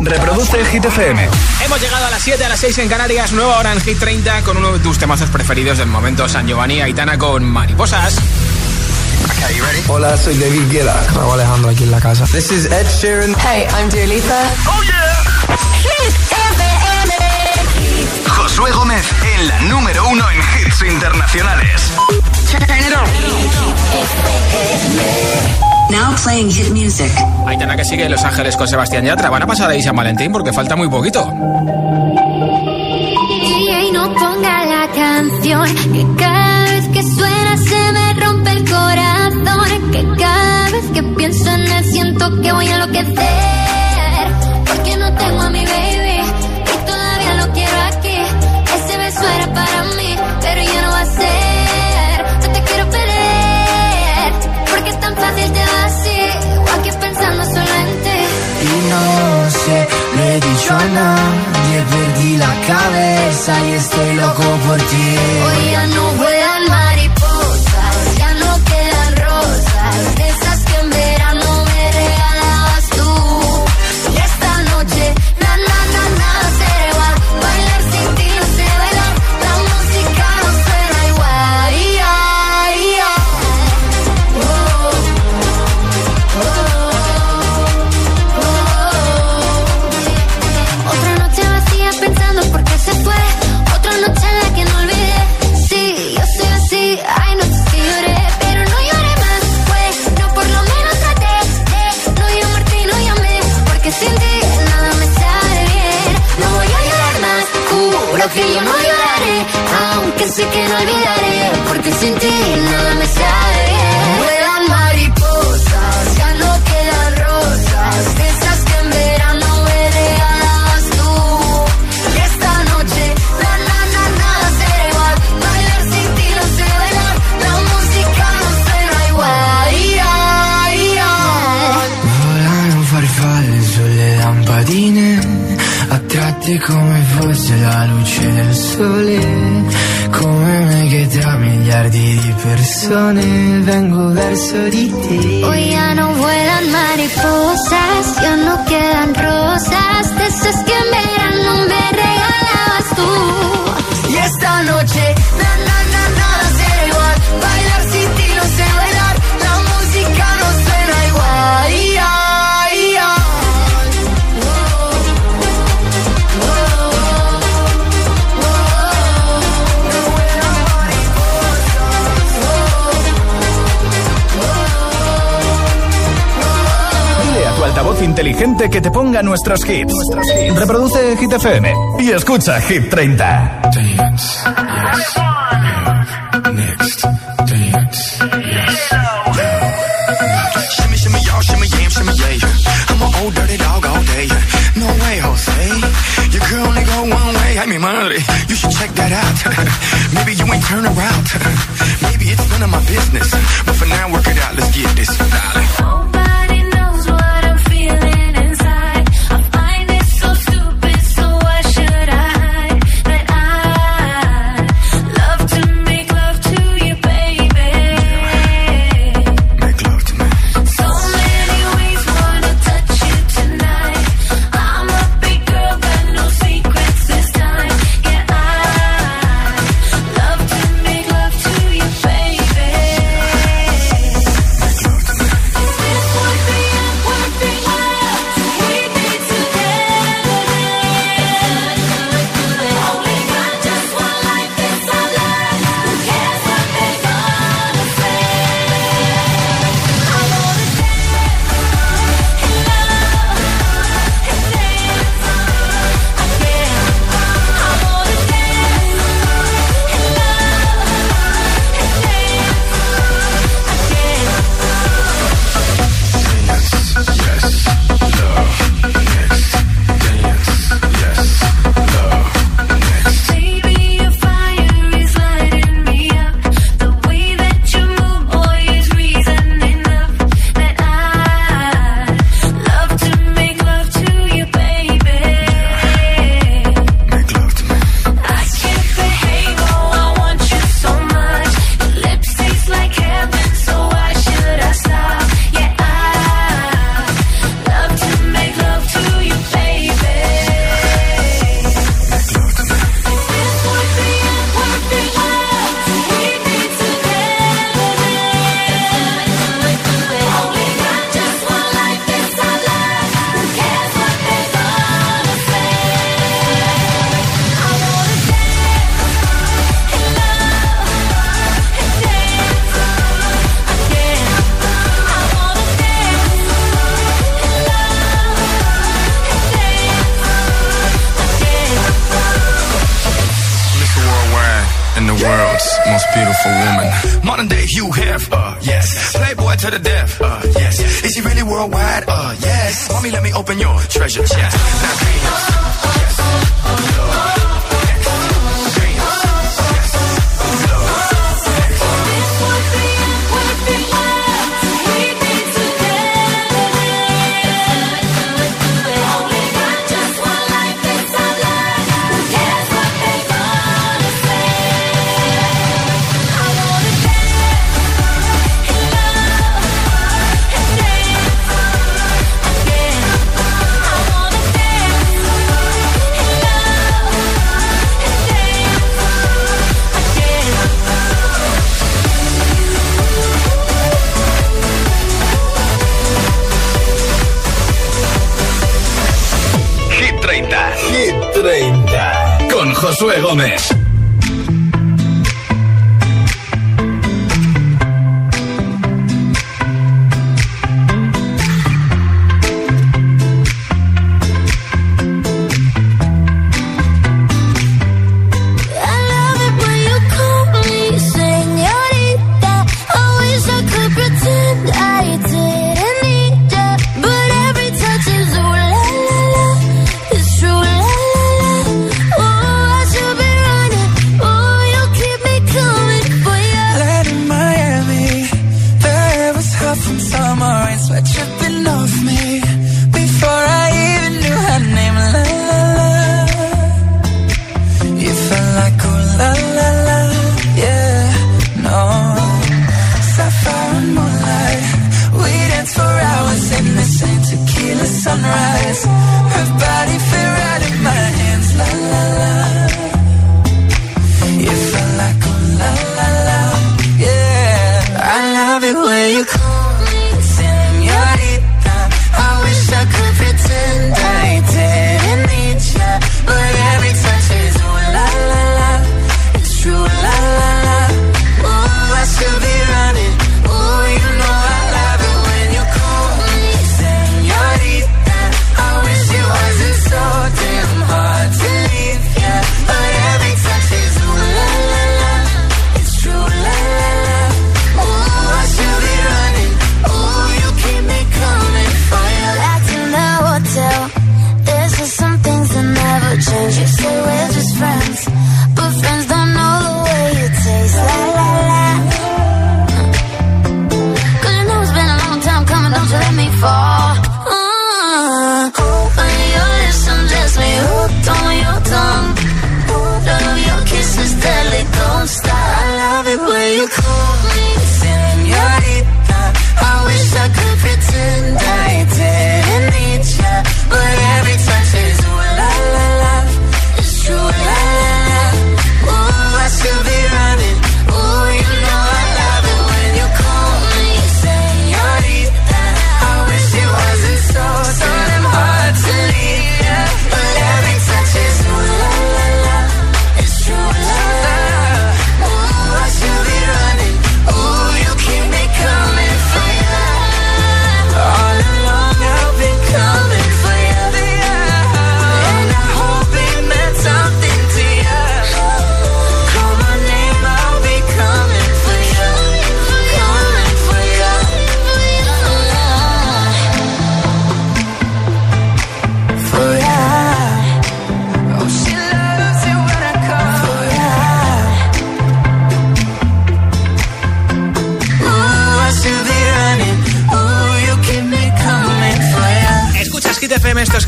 Reproduce Hit FM. Hemos llegado a las 7, a las 6 en Canarias, nueva hora en Hit 30 con uno de tus temazos preferidos del momento, San Giovanni Aitana con Mariposas. Hola, soy David Guetta. Raúl Alejandro aquí en la casa. This is Ed Sheeran. Hey, I'm Dua Lipa. Oh yeah. Hit FM. Josué Gómez en la número uno en hits internacionales. Now playing hit music. Aitana que sigue en Los Ángeles con Sebastián Yatra. Van a pasar ahí San Valentín porque falta muy poquito. Y no ponga la canción que cada vez que suena se me rompe el corazón. Que cada vez que pienso en él siento que voy a enloquecer. Porque no tengo a no sé, le he dicho a nadie, perdí la cabeza y estoy loco por ti. Hoy ya no vuelan olvidaré. Porque sin ti nada me sale bien. Vuelan mariposas, ya no quedan rosas. De esas que en verano me regalabas tú. Y esta noche, na na na nada será igual. Bailar sin ti no sé bailar. La música no suena igual. Ay, ay. Volano farfalle sulle lampadine, attratte come fosse la luce del sole. Persone vengo verso di te. Hoy ya no vuelan mariposas, ya no quedan rosas, inteligente que te ponga nuestros hits. Reproduce Hit FM y escucha Hit 30. Dance, yes. Next, dance, yes. Shimmy, shimmy, y'all, shimmy, yam, shimmy, yeah. I'm an old dirty dog all day. No way, Jose. Your girl only go one way. I mean, madre, you should check that out. Maybe you ain't turn around. Maybe it's none of my business. But for now, work it out. Let's get this. Dale. Most beautiful woman. Modern day Hugh Hef, uh, yes. Playboy to the death, uh, yes. Is he really worldwide? Uh, yes. Mommy, let me open your treasure chest. Now, yes. Josué Gómez. sunrise. Her body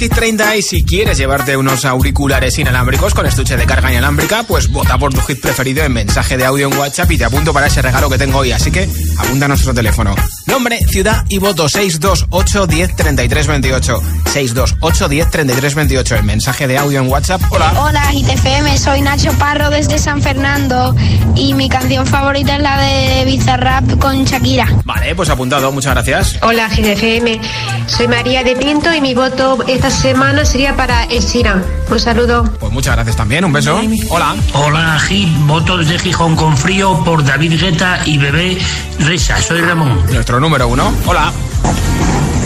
y si quieres llevarte unos auriculares inalámbricos con estuche de carga inalámbrica, pues vota por tu hit preferido en mensaje de audio en WhatsApp y te apunto para ese regalo que tengo hoy. Así que apunta a nuestro teléfono. Nombre, ciudad y voto 628 10 33 28. 628 10 33 28. El mensaje de audio en WhatsApp. Hola. Hola, ITFM. Soy Nacho Parro desde San Fernando y mi canción favorita es la de Bizarrap con Shakira. Vale, pues apuntado. Muchas gracias. Hola, ITFM. Soy María de Pinto y mi voto esta semana sería para Esira. Un saludo. Pues muchas gracias también. Un beso. Hola. Hola, Gil. Voto desde Gijón con frío por David Guetta y Bebé Reza. Soy Ramón. Nuestro número uno. Hola.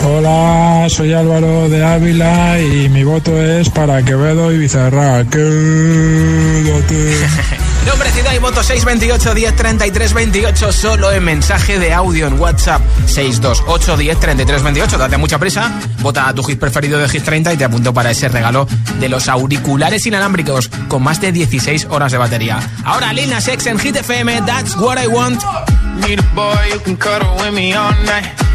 Hola, soy Álvaro de Ávila y mi voto es para Quevedo y Bizarra. Quédate. Nombre, ciudad y voto 628 10 33 28 solo en mensaje de audio en WhatsApp 628 10 33 28. Date mucha prisa, vota a tu hit preferido de Hit 30 y te apunto para ese regalo de los auriculares inalámbricos con más de 16 horas de batería. Ahora Lina Sex en Hit FM, That's What I Want. Need a boy you can cuddle with me all night.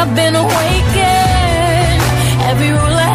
I've been awakened. Every rule I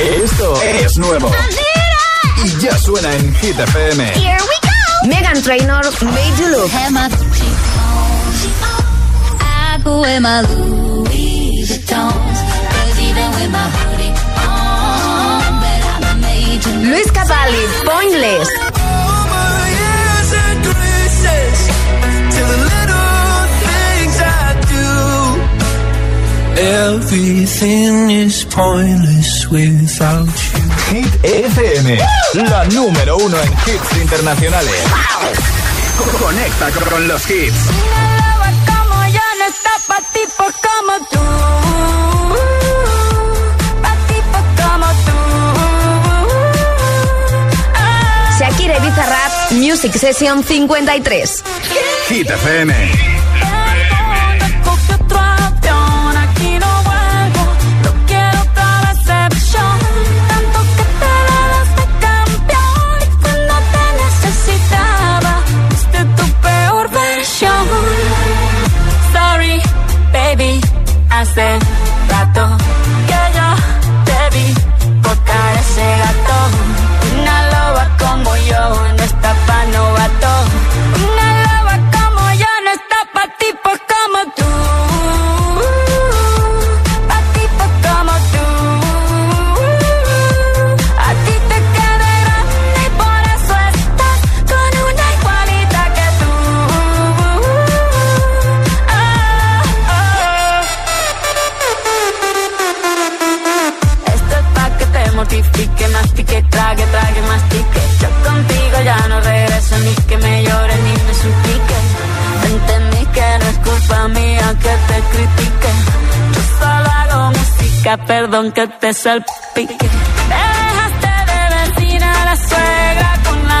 Esto es nuevo. Y ya suena en Hit FM. Here we go. Megan Trainor, Made You Look. I go in my Louis Vuittons, cause even with my hoodie on, but I'm a major. Luis Capaldi, Pointless. Everything is pointless without you. Hit FM, la número uno en hits internacionales. Conecta con los hits. como yo no está pa' tipos como tú. Pa' tipos como tú. Shakira y Bizarrap, Music Session 53. Hit FM. Hace perdón que te salpique. Me dejaste de vecina la suegra con la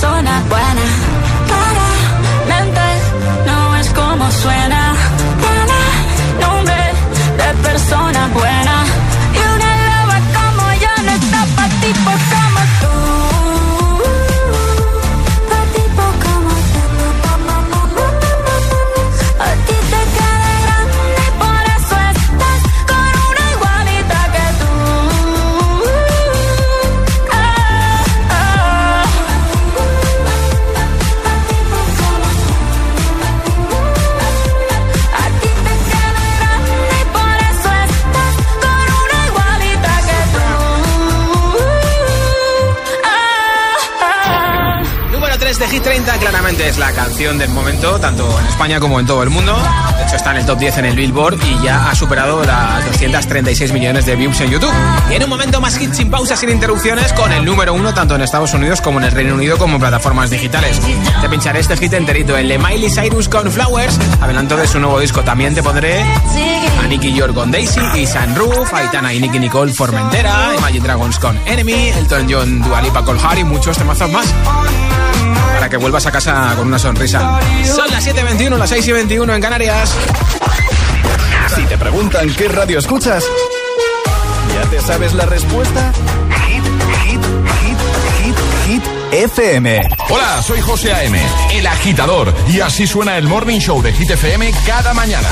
persona buena. Claramente no es como suena. Del momento, tanto en España como en todo el mundo. De hecho, está en el top 10 en el Billboard y ya ha superado las 236 millones de views en YouTube. Y en un momento más hit sin pausas, sin interrupciones, con el número 1 tanto en Estados Unidos como en el Reino Unido como en plataformas digitales. Te pincharé este hit enterito, el de Miley Cyrus con Flowers, adelanto de su nuevo disco. También te pondré a Nicky York con Daisy y Sunroof, Aitana y Nicky Nicole Formentera, Imagine Dragons con Enemy, Elton John, Dua Lipa con Harry muchos temazos más. Para que vuelvas a casa con una sonrisa. Son las 7.21, las 6 y 21 en Canarias. Si te preguntan qué radio escuchas, ¿ya te sabes la respuesta? Hit, hit, hit, hit, hit, FM. Hola, soy José A.M., el agitador, y así suena el Morning Show de Hit FM cada mañana.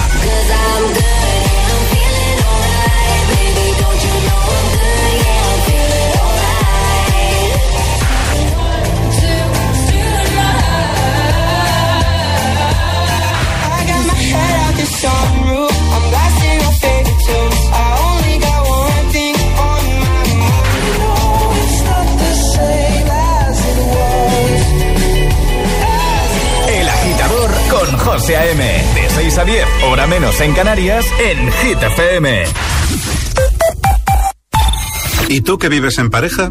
José A.M. De 6 a 10, hora menos en Canarias, en Hit FM. ¿Y tú que vives en pareja?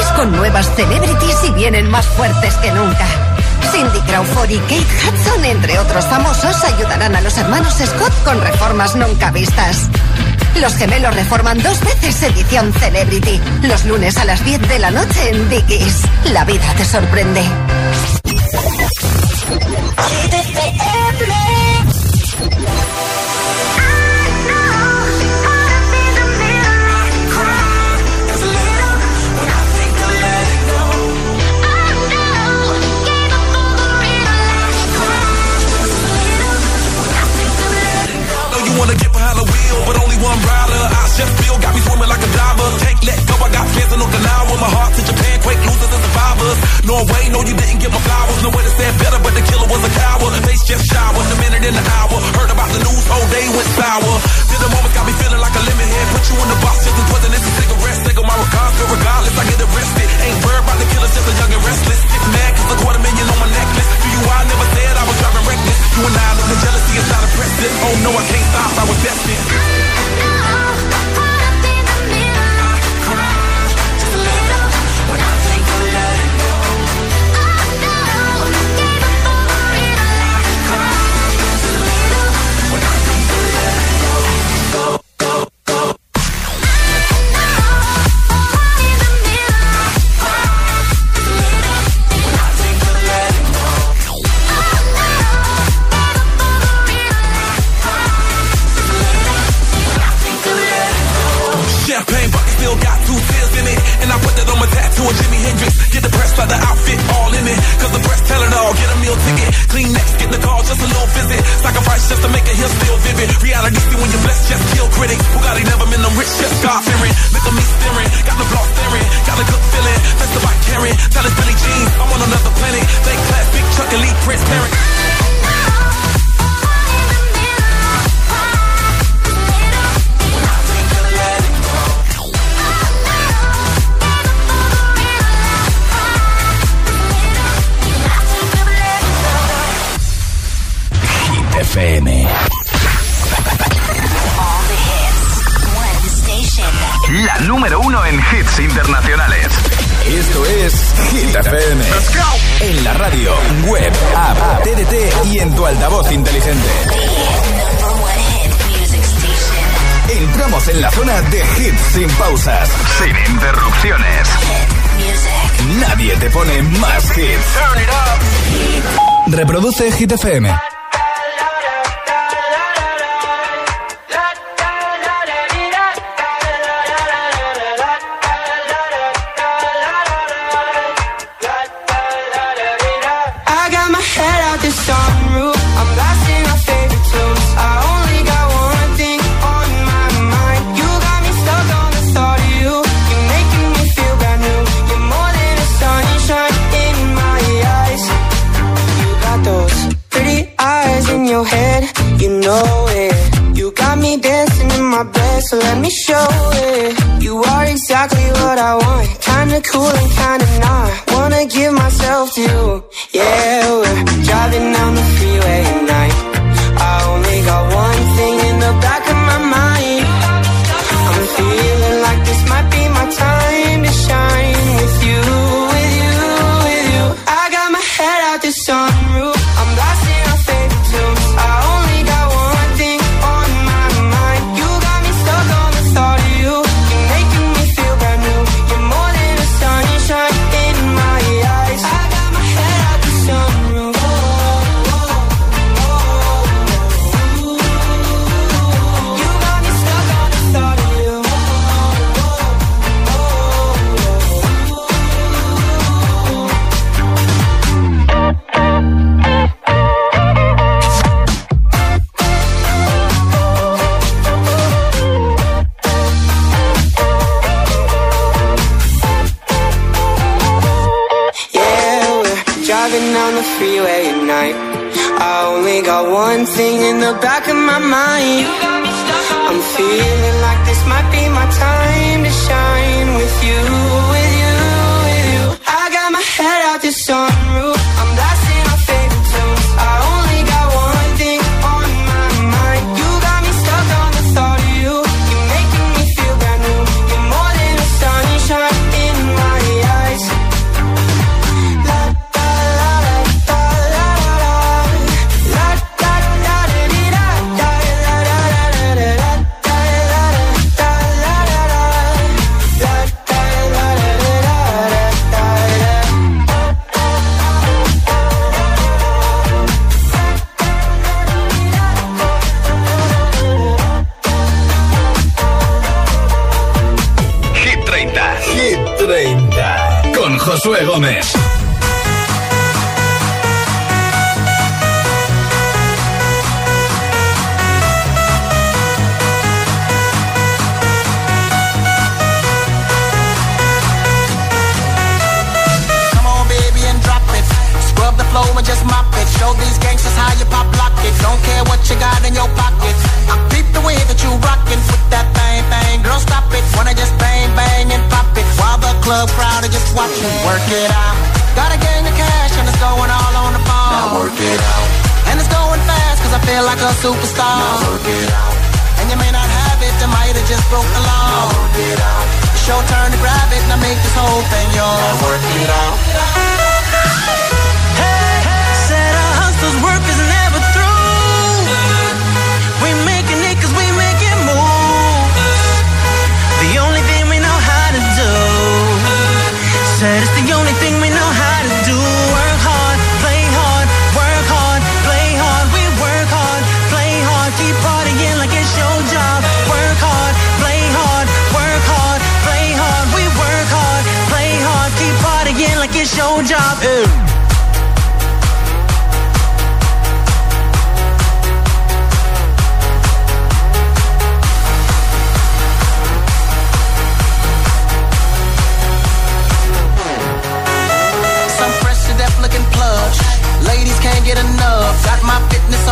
Con nuevas celebrities y vienen más fuertes que nunca. Cindy Crawford y Kate Hudson, entre otros famosos, ayudarán a los hermanos Scott con reformas nunca vistas. Los gemelos reforman dos veces edición Celebrity. Los lunes a las 10 de la noche en Dickies. La vida te sorprende. Wheel, but only one rider. I just feel got me swimming like a diver. Can't let go, I got fans in Okinawa. My heart to Japan, quake losers and survivors. Norway, no, you didn't get my flowers. No way to it better, but the killer was a coward. Face just showered, a minute in the hour. Heard about the news, whole day went sour. Did the moment got me feeling like a lemon head. Put you in the box just as poisonous as cigarettes. Take on my regards, but regardless, I get arrested. Ain't worried about the killers, just a young and restless. Get mad, cause a quarter million on my necklace. Do you, I never said I was driving reckless. You and I know the jealousy is not impressive. Oh no, I can't stop, I was destined. Hit FM. So let me show it. You are exactly what I want. Kinda cool and kinda not. Wanna give myself to you. Yeah, we're driving down the freeway at night. I only got one thing in the back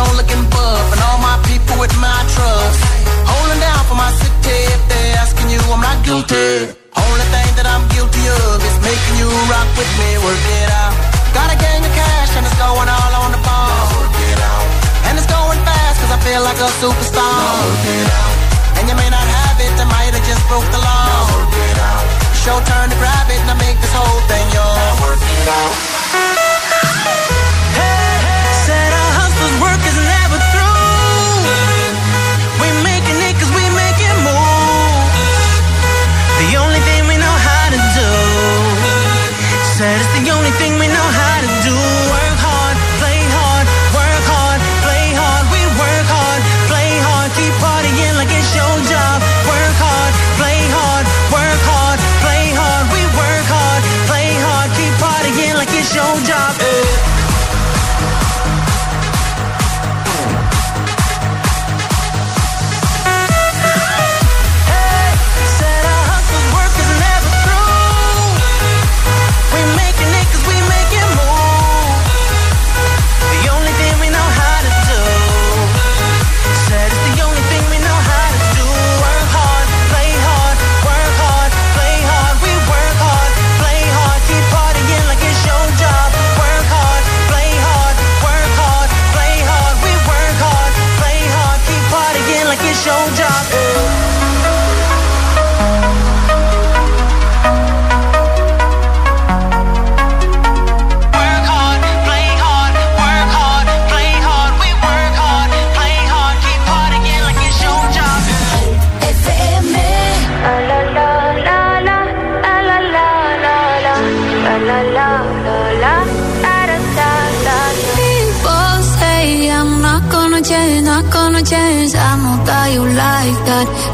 on looking buff, and all my people with my trust. Holding down for my city, if they're asking you, I'm not guilty. Only thing that I'm guilty of is making you rock with me, work it out. Got a gang of cash, and it's going all on the ball. And it's going fast, cause I feel like a superstar. Work it out. And you may not have it, I might have just broke the law. Work it out. Show turn to it, and I make this whole thing yours. Now work it out.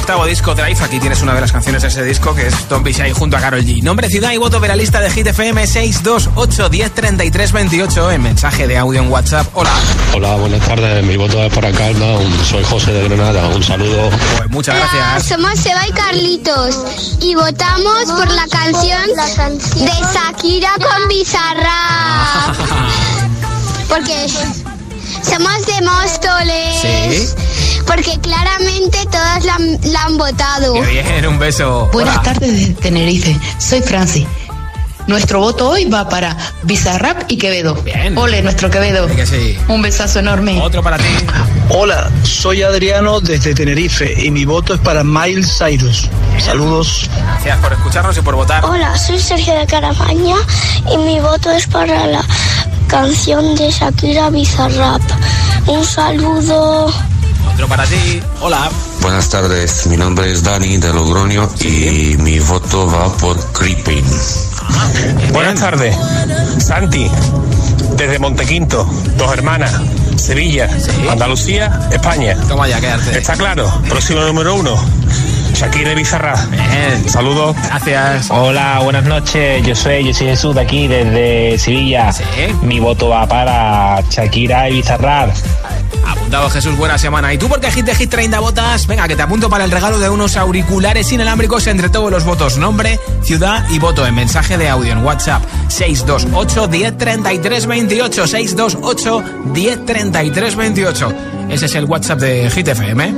octavo disco Drive. Aquí tienes una de las canciones de ese disco que es Don Bishai junto a Carol G. Nombre, ciudad y voto de la lista de Hit FM 628 10 28 en mensaje de audio en WhatsApp. Hola. Hola, buenas tardes. Mi voto es para Calma. Soy José de Granada. Un saludo. Pues muchas Hola, somos Seba y Carlitos y votamos por la canción de Shakira con Bizarra. Porque somos de Móstoles. Porque claramente todos la, han- la han votado. Qué bien, un beso. Buenas Hola. tardes de Tenerife, soy Franci. Nuestro voto hoy va para Bizarrap y Quevedo. Bien. Ole, nuestro Quevedo. Que sí. Un besazo enorme. Otro para ti. Hola, soy Adriano desde Tenerife y mi voto es para Miles Cyrus. Saludos. Gracias por escucharnos y por votar. Hola, soy Sergio de Caramaña y mi voto es para la canción de Shakira Bizarrap. Un saludo. Otro para ti. Hola. Buenas tardes, mi nombre es Dani de Logroño y mi voto va por Creeping. Buenas tardes, Santi, desde Montequinto, dos hermanas, Sevilla, Andalucía, España. Toma ya, quédate. ¿Está claro? Próximo número uno, Shakira y Bizarra. Saludos. Gracias. Hola, buenas noches. Yo soy, yo soy Jesús de aquí, desde Sevilla. Mi voto va para Shakira y Bizarrap. Apuntado Jesús, buena semana. ¿Y tú por qué Hit de Hit 30 votas? Venga, que te apunto para el regalo de unos auriculares inalámbricos entre todos los votos. Nombre, ciudad y voto en mensaje de audio en WhatsApp 628 1033 28 628 1033 28. Ese es el WhatsApp de Hit FM.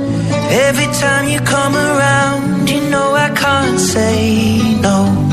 Every time you come around, you know I can't say no.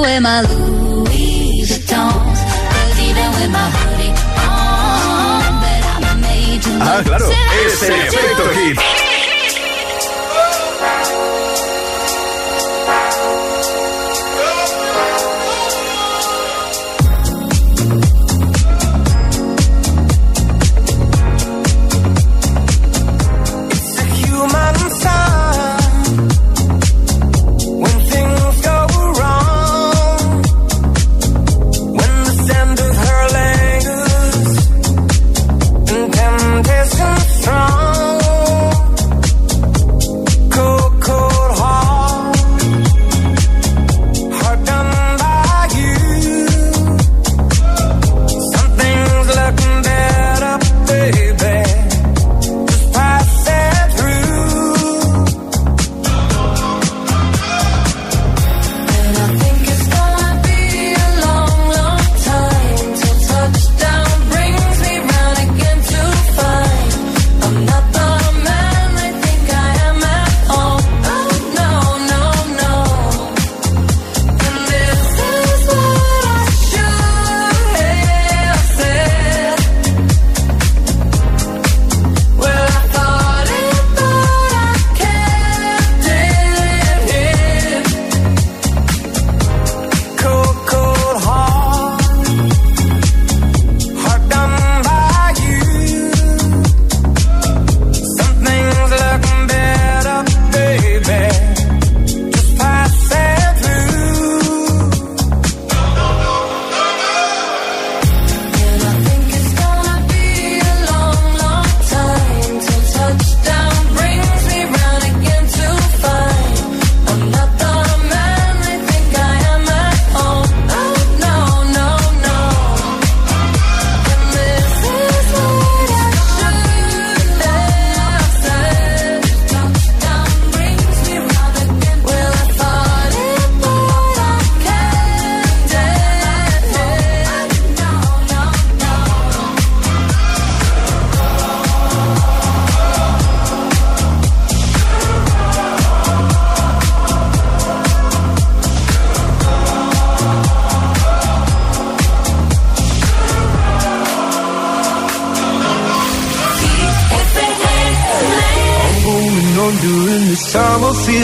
wear my Louis Vuittons. Cause with my hoodie on. Ah, claro.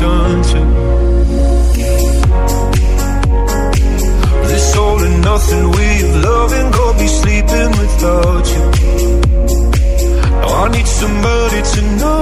sunset. This all and nothing we've loving, go be sleeping without you. Now I need somebody to know.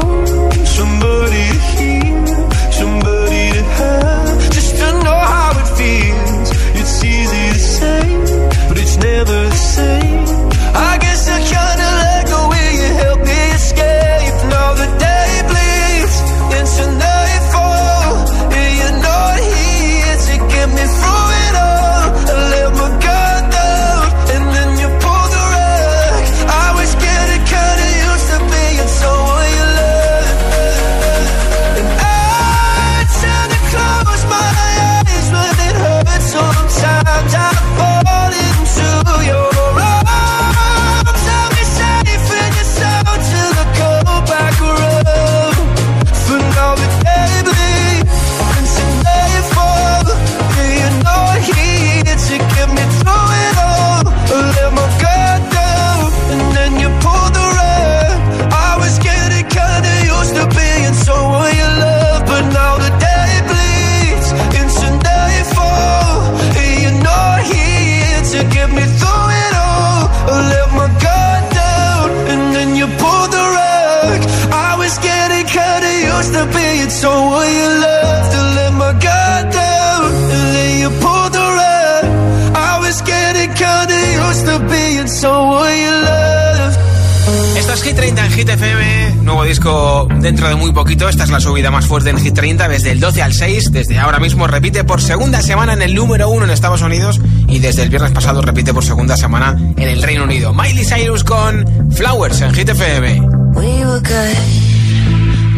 desde ahora mismo repite por segunda semana en el número 1 en Estados Unidos y desde el viernes pasado repite por segunda semana en el Reino Unido. Miley Cyrus con Flowers en Hit We were good,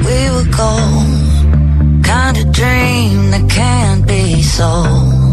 we were kind of dream that can't be sold.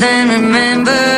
then remember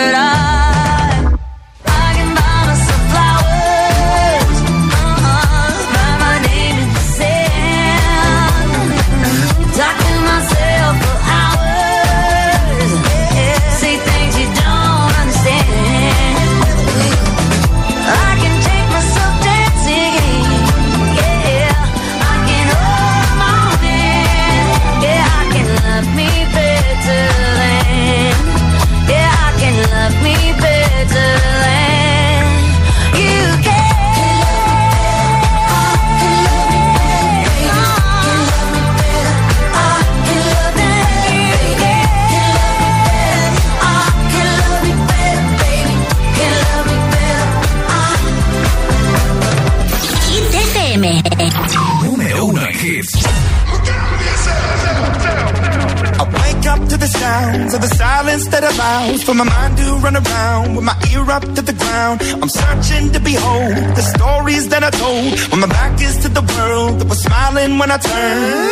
turn.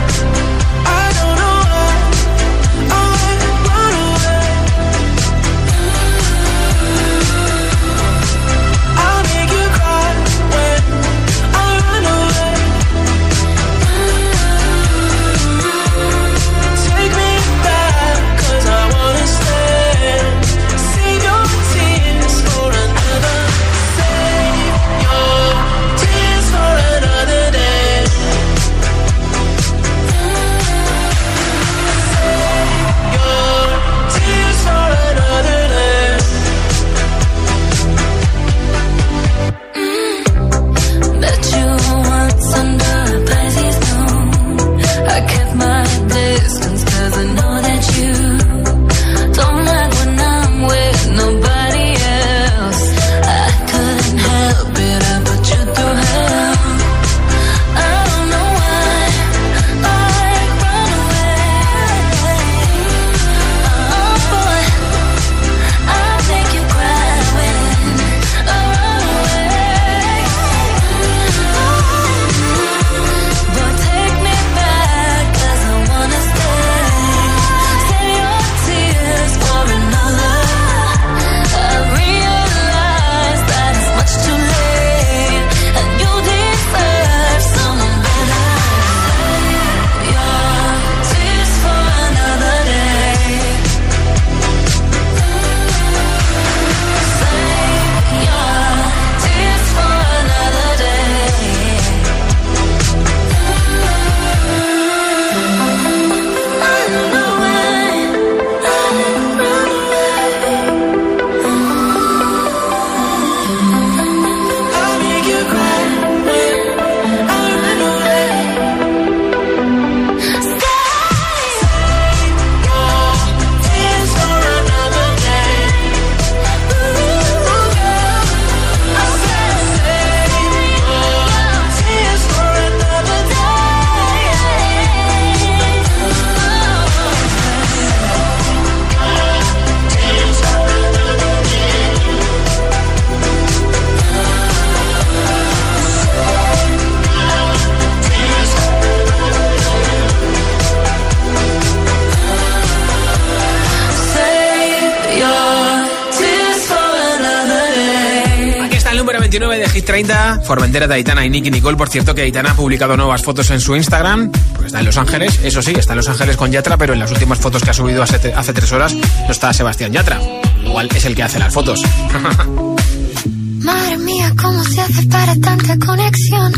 30, Formentera de Aitana y Nicky Nicole. Por cierto, que Aitana ha publicado nuevas fotos en su Instagram. Pues está en Los Ángeles, eso sí, está en Los Ángeles con Yatra, pero en las últimas fotos que ha subido hace, hace tres horas no está Sebastián Yatra. Igual es el que hace las fotos. Madre mía, ¿cómo se hace para tanta conexión?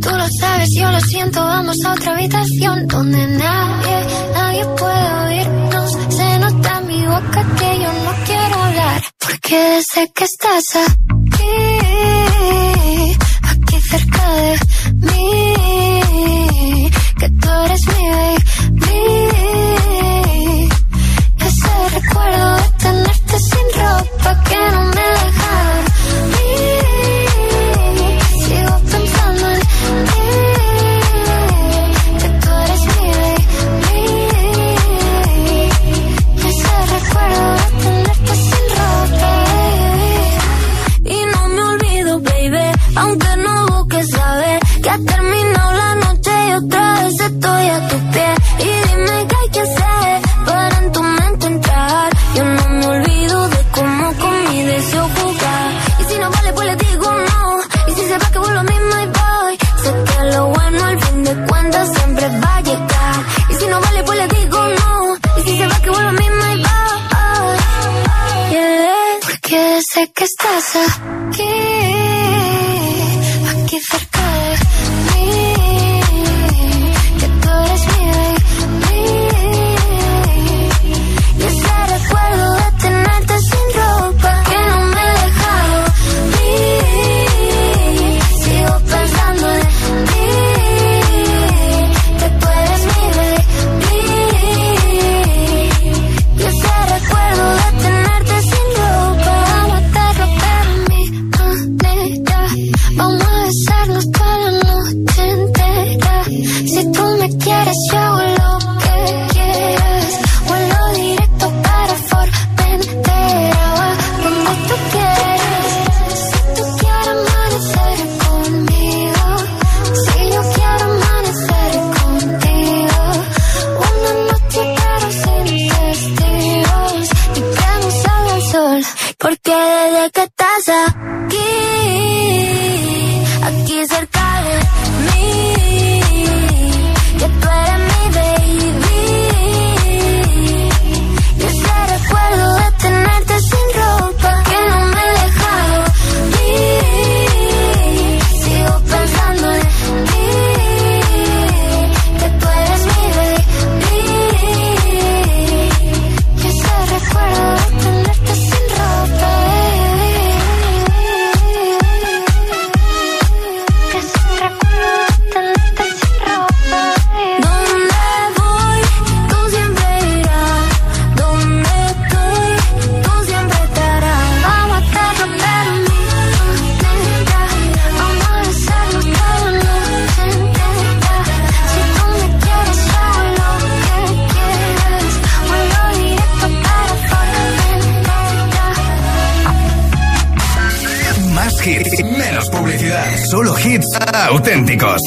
Tú lo sabes, yo lo siento, vamos a otra habitación donde nadie, nadie puede oírnos. Se nota en mi boca que yo no quiero hablar, porque desde que estás aquí, aquí auténticos.